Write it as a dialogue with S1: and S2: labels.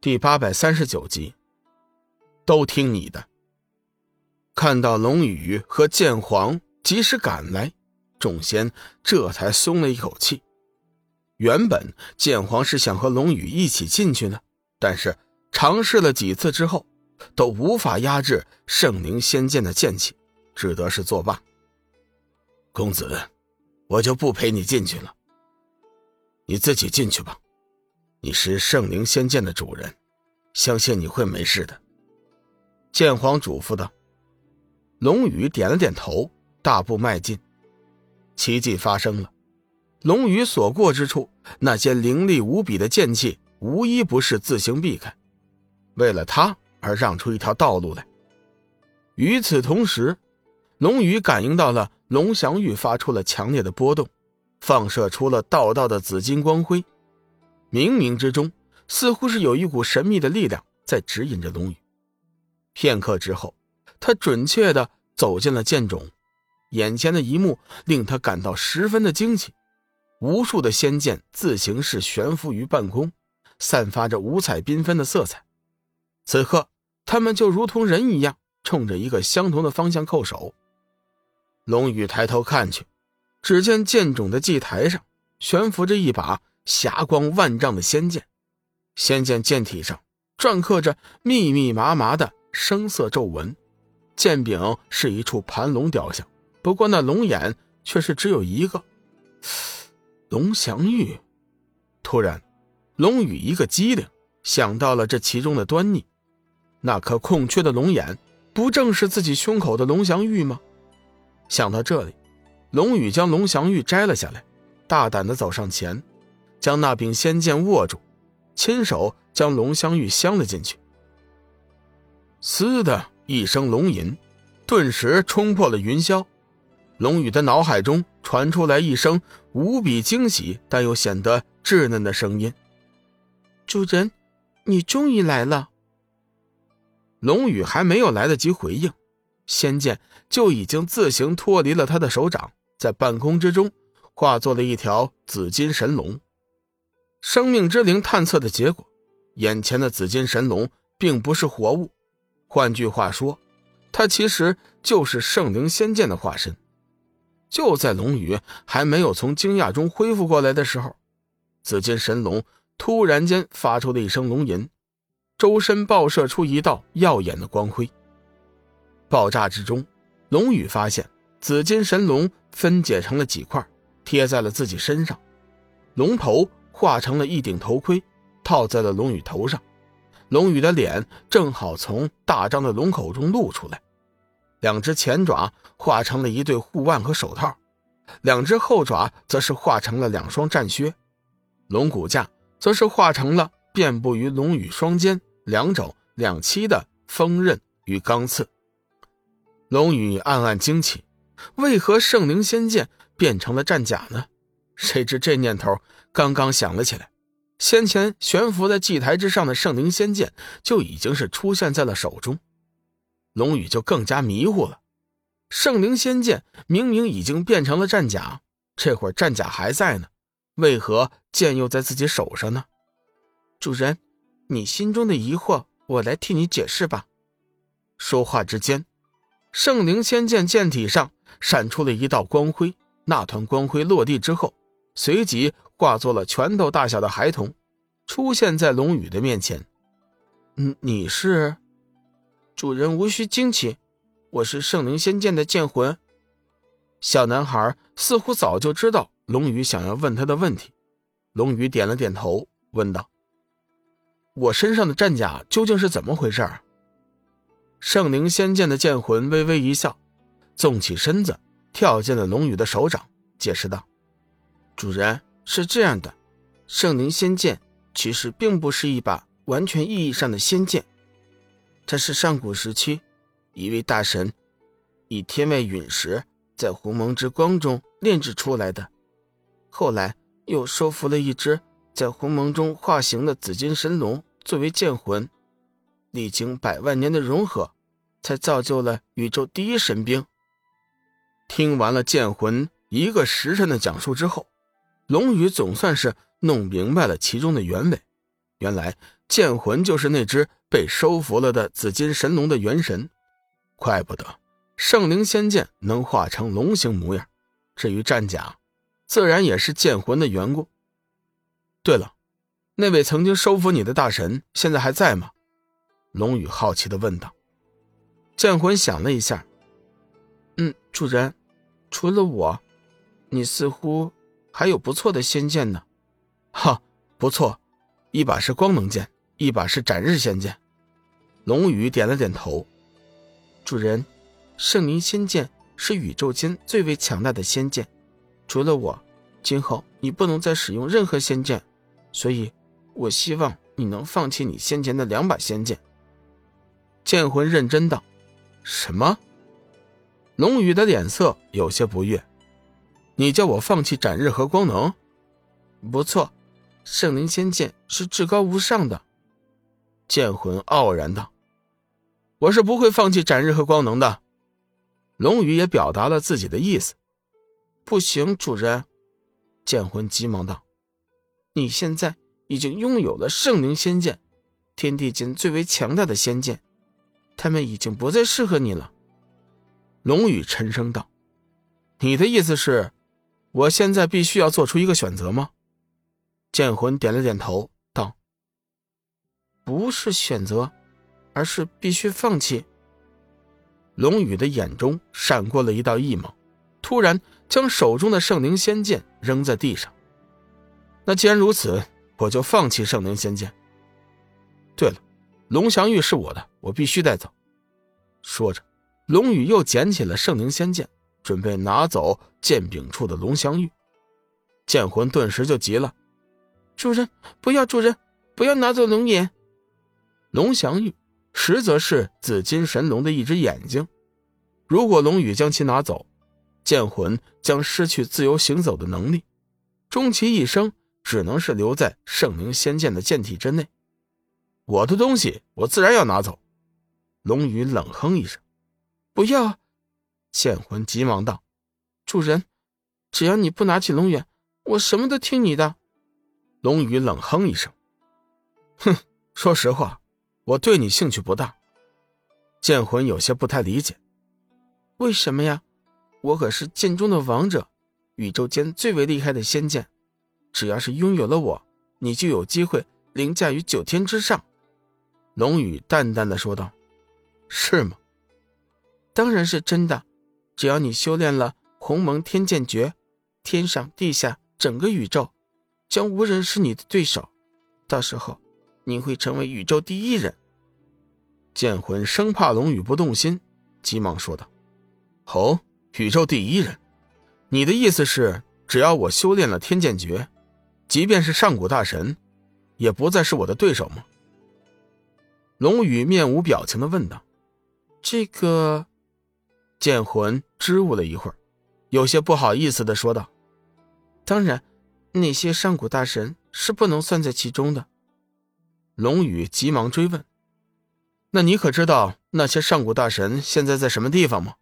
S1: 第八百三十九集，都听你的。看到龙宇和剑皇及时赶来，众仙这才松了一口气。原本剑皇是想和龙宇一起进去呢，但是尝试了几次之后，都无法压制圣灵仙剑的剑气，只得是作罢。公子，我就不陪你进去了，你自己进去吧。你是圣灵仙剑的主人，相信你会没事的。”剑皇嘱咐道。龙宇点了点头，大步迈进。奇迹发生了，龙宇所过之处，那些凌厉无比的剑气，无一不是自行避开，为了他而让出一条道路来。与此同时，龙宇感应到了龙翔玉发出了强烈的波动，放射出了道道的紫金光辉。冥冥之中，似乎是有一股神秘的力量在指引着龙宇。片刻之后，他准确的走进了剑冢，眼前的一幕令他感到十分的惊奇：无数的仙剑自行式悬浮于半空，散发着五彩缤纷的色彩。此刻，他们就如同人一样，冲着一个相同的方向叩首。龙宇抬头看去，只见剑冢的祭台上悬浮着一把。霞光万丈的仙剑，仙剑剑体上篆刻着密密麻麻的生色皱纹，剑柄是一处盘龙雕像，不过那龙眼却是只有一个。龙翔玉，突然，龙宇一个机灵，想到了这其中的端倪。那颗空缺的龙眼，不正是自己胸口的龙翔玉吗？想到这里，龙宇将龙翔玉摘了下来，大胆的走上前。将那柄仙剑握住，亲手将龙香玉镶了进去。嘶的一声龙吟，顿时冲破了云霄。龙宇的脑海中传出来一声无比惊喜但又显得稚嫩的声音：“
S2: 主人，你终于来了。”
S1: 龙宇还没有来得及回应，仙剑就已经自行脱离了他的手掌，在半空之中化作了一条紫金神龙。生命之灵探测的结果，眼前的紫金神龙并不是活物，换句话说，它其实就是圣灵仙剑的化身。就在龙宇还没有从惊讶中恢复过来的时候，紫金神龙突然间发出了一声龙吟，周身爆射出一道耀眼的光辉。爆炸之中，龙宇发现紫金神龙分解成了几块，贴在了自己身上，龙头。化成了一顶头盔，套在了龙宇头上。龙宇的脸正好从大张的龙口中露出来，两只前爪化成了一对护腕和手套，两只后爪则是化成了两双战靴，龙骨架则是化成了遍布于龙宇双肩、两肘、两膝的锋刃与钢刺。龙宇暗暗惊奇，为何圣灵仙剑变成了战甲呢？谁知这念头刚刚想了起来，先前悬浮在祭台之上的圣灵仙剑就已经是出现在了手中，龙宇就更加迷糊了。圣灵仙剑明明已经变成了战甲，这会儿战甲还在呢，为何剑又在自己手上呢？
S2: 主人，你心中的疑惑，我来替你解释吧。
S1: 说话之间，圣灵仙剑剑体上闪出了一道光辉，那团光辉落地之后。随即化作了拳头大小的孩童，出现在龙宇的面前。
S2: 嗯，你是？主人无需惊奇，我是圣灵仙剑的剑魂。
S1: 小男孩似乎早就知道龙宇想要问他的问题。龙宇点了点头，问道：“我身上的战甲究竟是怎么回事？”圣灵仙剑的剑魂微微一笑，纵起身子跳进了龙宇的手掌，解释道。
S2: 主人是这样的，圣灵仙剑其实并不是一把完全意义上的仙剑，它是上古时期一位大神以天外陨石在鸿蒙之光中炼制出来的，后来又收服了一只在鸿蒙中化形的紫金神龙作为剑魂，历经百万年的融合，才造就了宇宙第一神兵。
S1: 听完了剑魂一个时辰的讲述之后。龙宇总算是弄明白了其中的原委，原来剑魂就是那只被收服了的紫金神龙的元神，怪不得圣灵仙剑能化成龙形模样。至于战甲，自然也是剑魂的缘故。对了，那位曾经收服你的大神现在还在吗？龙宇好奇的问道。
S2: 剑魂想了一下，嗯，主人，除了我，你似乎还有不错的仙剑呢。
S1: 哈，不错，一把是光能剑，一把是斩日仙剑。龙宇点了点头。
S2: 主人，圣灵仙剑。是宇宙间最为强大的仙剑，除了我，今后你不能再使用任何仙剑，所以，我希望你能放弃你先前的两把仙剑。
S1: 剑魂认真道：“什么？”龙宇的脸色有些不悦：“你叫我放弃斩日和光能？
S2: 不错，圣灵仙剑是至高无上的。”
S1: 剑魂傲然道：“我是不会放弃斩日和光能的。”龙宇也表达了自己的意思。
S2: 不行，主人！剑魂急忙道：“你现在已经拥有了圣灵仙剑，天地间最为强大的仙剑，他们已经不再适合你了。”
S1: 龙宇沉声道：“你的意思是，我现在必须要做出一个选择吗？”剑魂点了点头，道：“
S2: 不是选择，而是必须放弃。”
S1: 龙宇的眼中闪过了一道异芒，突然将手中的圣灵仙剑扔在地上。那既然如此，我就放弃圣灵仙剑。对了，龙翔玉是我的，我必须带走。说着，龙宇又捡起了圣灵仙剑，准备拿走剑柄处的龙翔玉。剑魂顿时就急了：“
S2: 主人，不要！主人，不要拿走龙眼！
S1: 龙翔玉。”实则是紫金神龙的一只眼睛，如果龙宇将其拿走，剑魂将失去自由行走的能力，终其一生只能是留在圣灵仙剑的剑体之内。我的东西，我自然要拿走。龙宇冷哼一声：“
S2: 不要！”剑魂急忙道：“主人，只要你不拿起龙眼，我什么都听你的。”
S1: 龙宇冷哼一声：“哼，说实话。”我对你兴趣不大，剑魂有些不太理解，
S2: 为什么呀？我可是剑中的王者，宇宙间最为厉害的仙剑，只要是拥有了我，你就有机会凌驾于九天之上。
S1: 龙宇淡淡的说道：“是吗？
S2: 当然是真的。只要你修炼了鸿蒙天剑诀，天上地下整个宇宙，将无人是你的对手。到时候。”你会成为宇宙第一人。
S1: 剑魂生怕龙宇不动心，急忙说道：“哦，宇宙第一人，你的意思是，只要我修炼了天剑诀，即便是上古大神，也不再是我的对手吗？”龙宇面无表情的问道：“
S2: 这个。”
S1: 剑魂支吾了一会儿，有些不好意思的说道：“
S2: 当然，那些上古大神是不能算在其中的。”
S1: 龙宇急忙追问：“那你可知道那些上古大神现在在什么地方吗？”